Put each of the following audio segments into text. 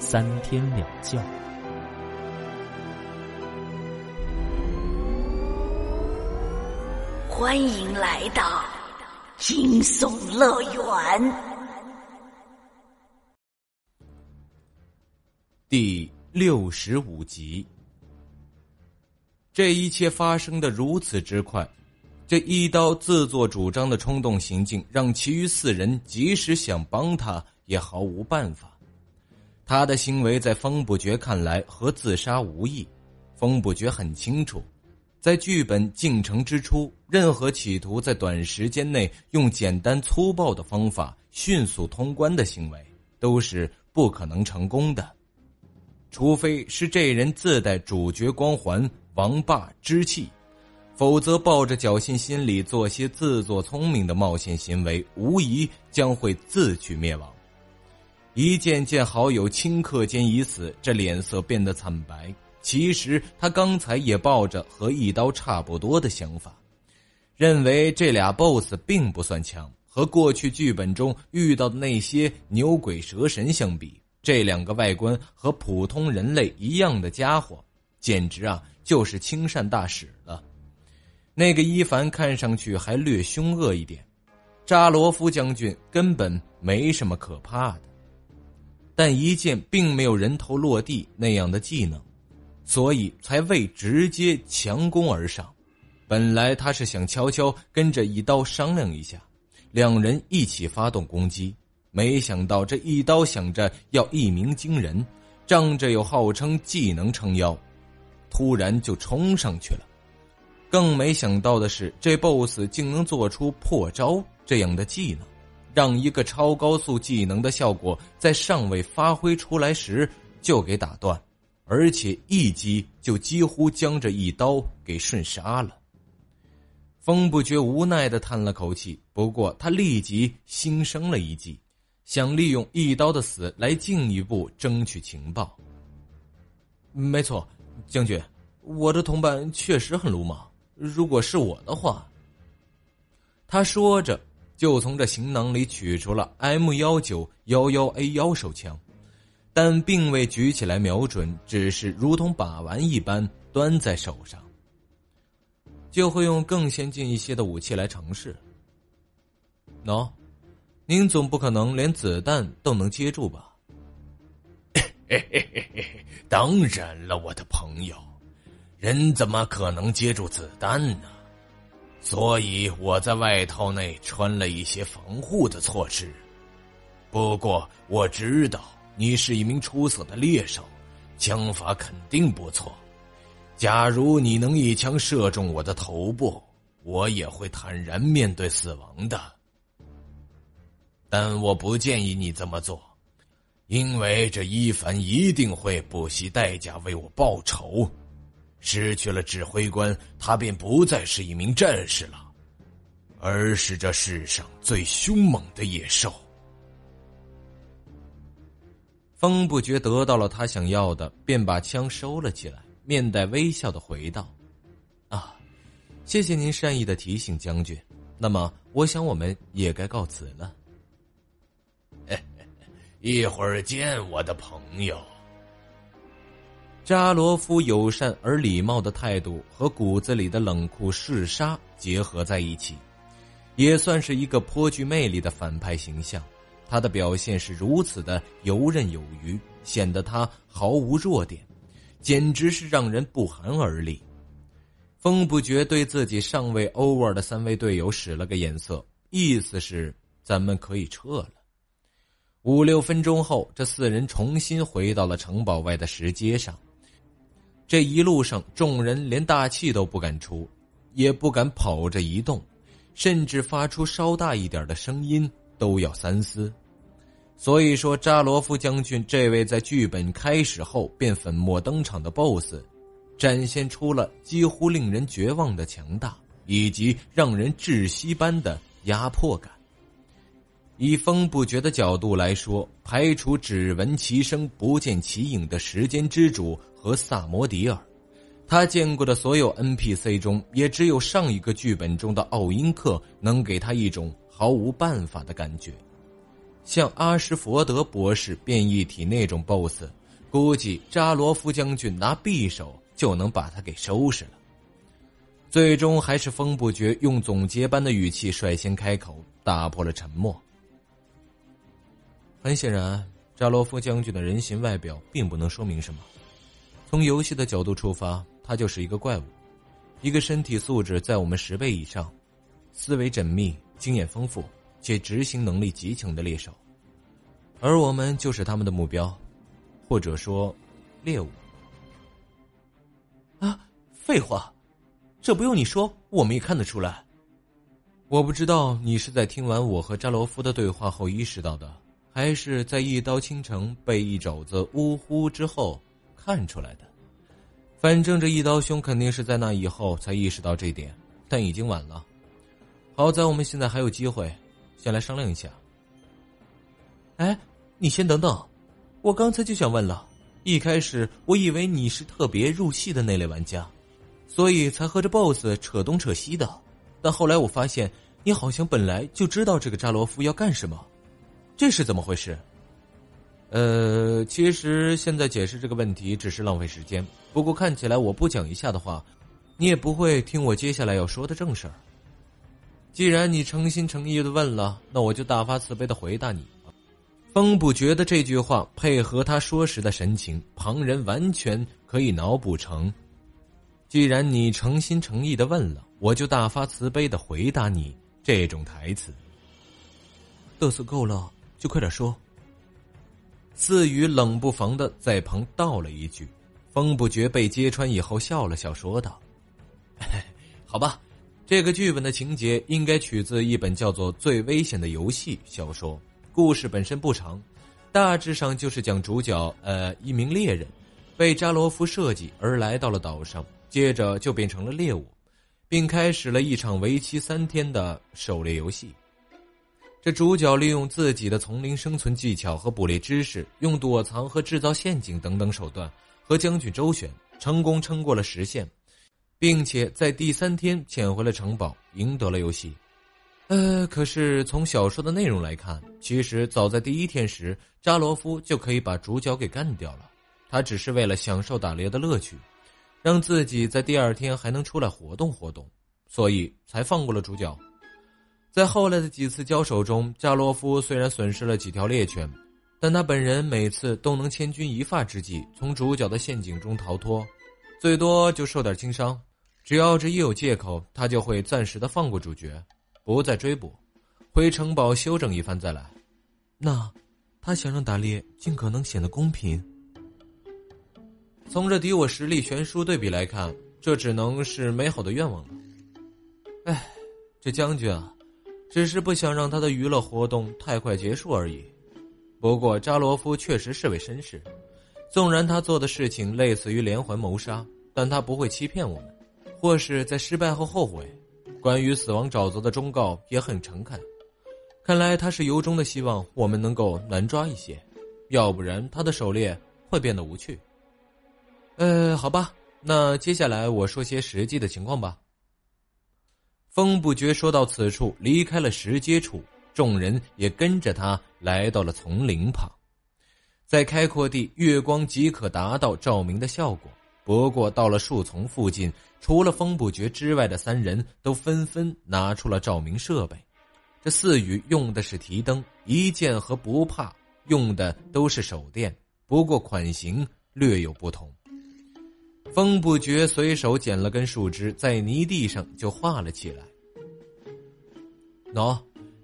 三天两觉。欢迎来到惊悚乐园。第六十五集，这一切发生的如此之快。这一刀自作主张的冲动行径，让其余四人即使想帮他，也毫无办法。他的行为在方不觉看来和自杀无异。方不觉很清楚，在剧本进程之初，任何企图在短时间内用简单粗暴的方法迅速通关的行为，都是不可能成功的，除非是这人自带主角光环、王霸之气。否则，抱着侥幸心理做些自作聪明的冒险行为，无疑将会自取灭亡。一见见好友顷刻间已死，这脸色变得惨白。其实他刚才也抱着和一刀差不多的想法，认为这俩 BOSS 并不算强，和过去剧本中遇到的那些牛鬼蛇神相比，这两个外观和普通人类一样的家伙，简直啊就是亲善大使了。那个伊凡看上去还略凶恶一点，扎罗夫将军根本没什么可怕的，但一剑并没有人头落地那样的技能，所以才未直接强攻而上。本来他是想悄悄跟着一刀商量一下，两人一起发动攻击，没想到这一刀想着要一鸣惊人，仗着有号称技能撑腰，突然就冲上去了。更没想到的是，这 BOSS 竟能做出破招这样的技能，让一个超高速技能的效果在尚未发挥出来时就给打断，而且一击就几乎将这一刀给瞬杀了。风不觉无奈的叹了口气，不过他立即心生了一计，想利用一刀的死来进一步争取情报。没错，将军，我的同伴确实很鲁莽。如果是我的话，他说着，就从这行囊里取出了 M 幺九幺幺 A 幺手枪，但并未举起来瞄准，只是如同把玩一般端在手上。就会用更先进一些的武器来尝试。喏，您总不可能连子弹都能接住吧？当然了，我的朋友。人怎么可能接住子弹呢？所以我在外套内穿了一些防护的措施。不过我知道你是一名出色的猎手，枪法肯定不错。假如你能一枪射中我的头部，我也会坦然面对死亡的。但我不建议你这么做，因为这伊凡一定会不惜代价为我报仇。失去了指挥官，他便不再是一名战士了，而是这世上最凶猛的野兽。风不觉得到了他想要的，便把枪收了起来，面带微笑的回道：“啊，谢谢您善意的提醒，将军。那么，我想我们也该告辞了。一会儿见，我的朋友。”扎罗夫友善而礼貌的态度和骨子里的冷酷嗜杀结合在一起，也算是一个颇具魅力的反派形象。他的表现是如此的游刃有余，显得他毫无弱点，简直是让人不寒而栗。风不觉对自己尚未 over 的三位队友使了个眼色，意思是咱们可以撤了。五六分钟后，这四人重新回到了城堡外的石阶上。这一路上，众人连大气都不敢出，也不敢跑着移动，甚至发出稍大一点的声音都要三思。所以说，扎罗夫将军这位在剧本开始后便粉墨登场的 BOSS，展现出了几乎令人绝望的强大，以及让人窒息般的压迫感。以风不绝的角度来说，排除只闻其声不见其影的时间之主和萨摩迪尔，他见过的所有 NPC 中，也只有上一个剧本中的奥因克能给他一种毫无办法的感觉。像阿什佛德博士变异体那种 BOSS，估计扎罗夫将军拿匕首就能把他给收拾了。最终还是风不绝用总结般的语气率先开口，打破了沉默。很显然，扎罗夫将军的人形外表并不能说明什么。从游戏的角度出发，他就是一个怪物，一个身体素质在我们十倍以上、思维缜密、经验丰富。且执行能力极强的猎手，而我们就是他们的目标，或者说猎物。啊，废话，这不用你说，我们也看得出来。我不知道你是在听完我和扎罗夫的对话后意识到的，还是在一刀倾城被一肘子呜呼之后看出来的。反正这一刀兄肯定是在那以后才意识到这点，但已经晚了。好在我们现在还有机会。先来商量一下。哎，你先等等，我刚才就想问了。一开始我以为你是特别入戏的那类玩家，所以才和这 BOSS 扯东扯西的。但后来我发现，你好像本来就知道这个扎罗夫要干什么，这是怎么回事？呃，其实现在解释这个问题只是浪费时间。不过看起来我不讲一下的话，你也不会听我接下来要说的正事儿。既然你诚心诚意的问了，那我就大发慈悲的回答你。风不觉得这句话配合他说时的神情，旁人完全可以脑补成：既然你诚心诚意的问了，我就大发慈悲的回答你这种台词。嘚瑟够了，就快点说。四雨冷不防的在旁道了一句，风不觉被揭穿以后笑了笑，说道：“ 好吧。”这个剧本的情节应该取自一本叫做《最危险的游戏》小说。故事本身不长，大致上就是讲主角呃一名猎人，被扎罗夫设计而来到了岛上，接着就变成了猎物，并开始了一场为期三天的狩猎游戏。这主角利用自己的丛林生存技巧和捕猎知识，用躲藏和制造陷阱等等手段，和将军周旋，成功撑过了时限。并且在第三天潜回了城堡，赢得了游戏。呃，可是从小说的内容来看，其实早在第一天时，扎罗夫就可以把主角给干掉了。他只是为了享受打猎的乐趣，让自己在第二天还能出来活动活动，所以才放过了主角。在后来的几次交手中，加罗夫虽然损失了几条猎犬，但他本人每次都能千钧一发之际从主角的陷阱中逃脱，最多就受点轻伤。只要这一有借口，他就会暂时的放过主角，不再追捕，回城堡休整一番再来。那，他想让打猎尽可能显得公平。从这敌我实力悬殊对比来看，这只能是美好的愿望了。哎，这将军啊，只是不想让他的娱乐活动太快结束而已。不过扎罗夫确实是位绅士，纵然他做的事情类似于连环谋杀，但他不会欺骗我们。或是在失败后后悔，关于死亡沼泽的忠告也很诚恳。看来他是由衷的希望我们能够难抓一些，要不然他的狩猎会变得无趣。呃，好吧，那接下来我说些实际的情况吧。风不觉说到此处，离开了石阶处，众人也跟着他来到了丛林旁，在开阔地，月光即可达到照明的效果。不过到了树丛附近，除了风不绝之外的三人都纷纷拿出了照明设备。这四羽用的是提灯，一剑和不怕用的都是手电，不过款型略有不同。风不觉随手捡了根树枝，在泥地上就画了起来。喏，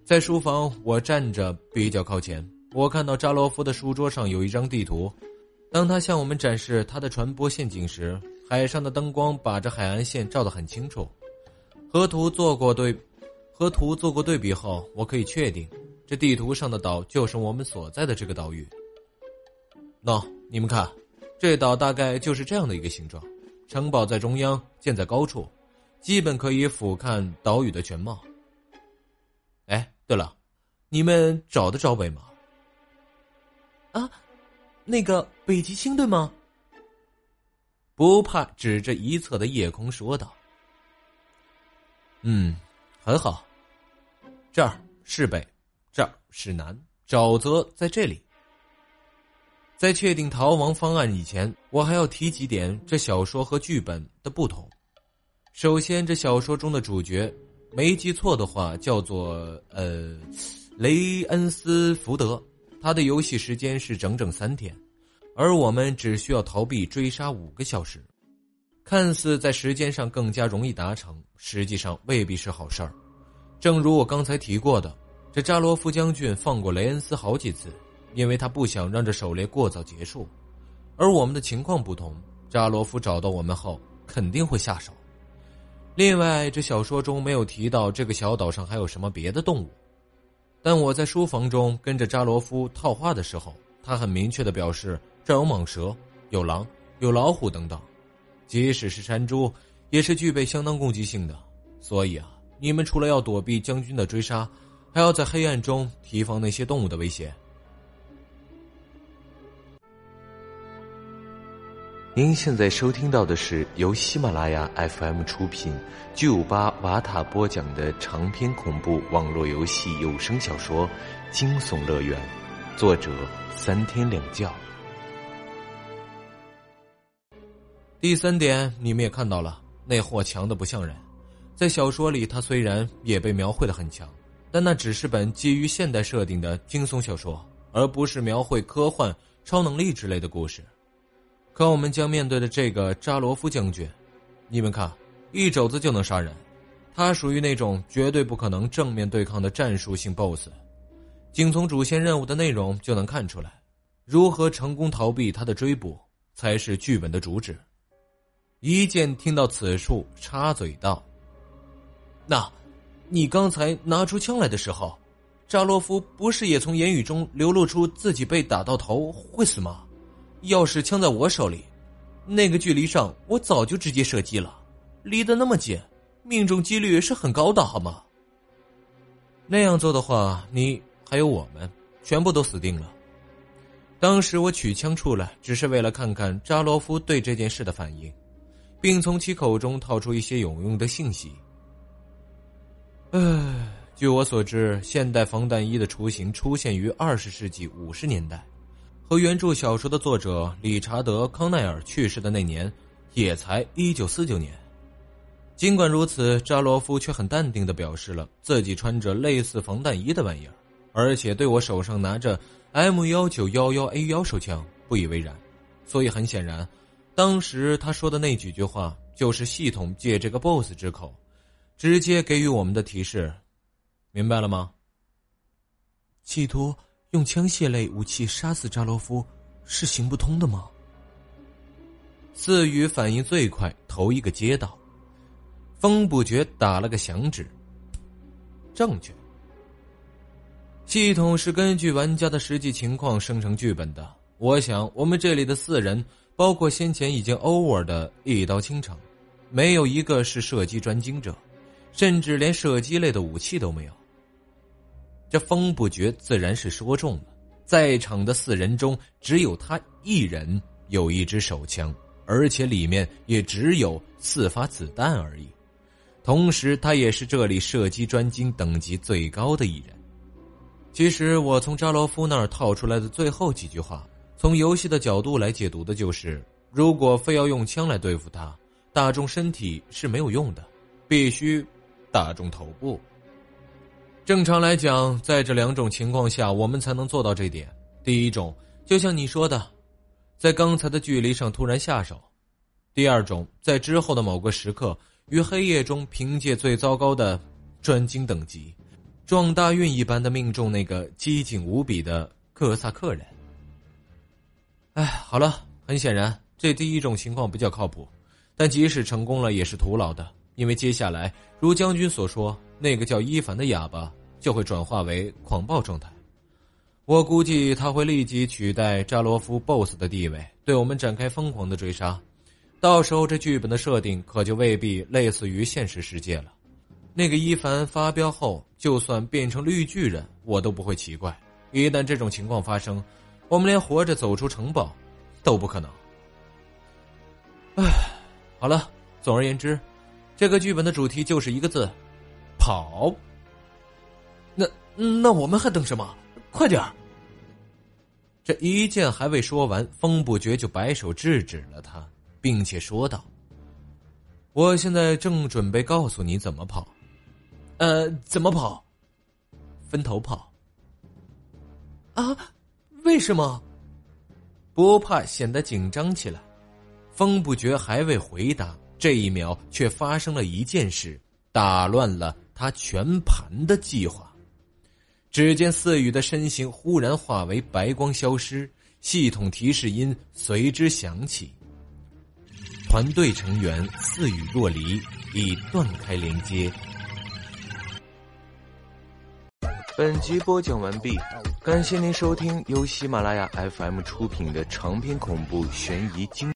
在书房我站着比较靠前，我看到扎罗夫的书桌上有一张地图。当他向我们展示他的传播陷阱时，海上的灯光把这海岸线照得很清楚。和图做过对，和图做过对比后，我可以确定，这地图上的岛就是我们所在的这个岛屿。喏，你们看，这岛大概就是这样的一个形状，城堡在中央，建在高处，基本可以俯瞰岛屿的全貌。哎，对了，你们找得着北吗？啊，那个北极星对吗？不怕指着一侧的夜空说道：“嗯，很好，这儿是北，这儿是南，沼泽在这里。”在确定逃亡方案以前，我还要提几点这小说和剧本的不同。首先，这小说中的主角，没记错的话，叫做呃雷恩斯福德。他的游戏时间是整整三天，而我们只需要逃避追杀五个小时。看似在时间上更加容易达成，实际上未必是好事儿。正如我刚才提过的，这扎罗夫将军放过雷恩斯好几次。因为他不想让这狩猎过早结束，而我们的情况不同，扎罗夫找到我们后肯定会下手。另外，这小说中没有提到这个小岛上还有什么别的动物，但我在书房中跟着扎罗夫套话的时候，他很明确的表示这有蟒蛇、有狼、有老虎等等，即使是山猪，也是具备相当攻击性的。所以啊，你们除了要躲避将军的追杀，还要在黑暗中提防那些动物的威胁。您现在收听到的是由喜马拉雅 FM 出品、巨五八瓦塔播讲的长篇恐怖网络游戏有声小说《惊悚乐园》，作者三天两觉。第三点，你们也看到了，那货强的不像人。在小说里，他虽然也被描绘的很强，但那只是本基于现代设定的惊悚小说，而不是描绘科幻、超能力之类的故事。可我们将面对的这个扎罗夫将军，你们看，一肘子就能杀人，他属于那种绝对不可能正面对抗的战术性 BOSS。仅从主线任务的内容就能看出来，如何成功逃避他的追捕才是剧本的主旨。一剑听到此处，插嘴道：“那，你刚才拿出枪来的时候，扎罗夫不是也从言语中流露出自己被打到头会死吗？”要是枪在我手里，那个距离上我早就直接射击了，离得那么近，命中几率是很高的，好吗？那样做的话，你还有我们，全部都死定了。当时我取枪出来，只是为了看看扎罗夫对这件事的反应，并从其口中套出一些有用的信息。唉，据我所知，现代防弹衣的雏形出现于二十世纪五十年代。和原著小说的作者理查德·康奈尔去世的那年，也才一九四九年。尽管如此，扎罗夫却很淡定的表示了自己穿着类似防弹衣的玩意儿，而且对我手上拿着 M 幺九幺幺 A 幺手枪不以为然。所以很显然，当时他说的那几句话，就是系统借这个 BOSS 之口，直接给予我们的提示。明白了吗？企图。用枪械类武器杀死扎罗夫是行不通的吗？四羽反应最快，头一个接到，风不觉打了个响指。正确。系统是根据玩家的实际情况生成剧本的。我想，我们这里的四人，包括先前已经 over 的一刀倾城，没有一个是射击专精者，甚至连射击类的武器都没有。这风不绝自然是说中了，在场的四人中，只有他一人有一支手枪，而且里面也只有四发子弹而已。同时，他也是这里射击专精等级最高的一人。其实，我从扎罗夫那儿套出来的最后几句话，从游戏的角度来解读的就是：如果非要用枪来对付他，打中身体是没有用的，必须打中头部。正常来讲，在这两种情况下，我们才能做到这点。第一种，就像你说的，在刚才的距离上突然下手；第二种，在之后的某个时刻，于黑夜中凭借最糟糕的专精等级，撞大运一般的命中那个机警无比的哥萨克人。哎，好了，很显然，这第一种情况比较靠谱，但即使成功了，也是徒劳的，因为接下来，如将军所说。那个叫伊凡的哑巴就会转化为狂暴状态。我估计他会立即取代扎罗夫 BOSS 的地位，对我们展开疯狂的追杀。到时候这剧本的设定可就未必类似于现实世界了。那个伊凡发飙后，就算变成绿巨人，我都不会奇怪。一旦这种情况发生，我们连活着走出城堡都不可能。唉，好了，总而言之，这个剧本的主题就是一个字：跑。那那我们还等什么？快点！这一剑还未说完，风不绝就摆手制止了他，并且说道：“我现在正准备告诉你怎么跑。”呃，怎么跑？分头跑。啊？为什么？不怕显得紧张起来。风不觉还未回答，这一秒却发生了一件事，打乱了他全盘的计划。只见四羽的身形忽然化为白光消失，系统提示音随之响起。团队成员四羽若离，已断开连接。本集播讲完毕，感谢您收听由喜马拉雅 FM 出品的长篇恐怖悬疑惊。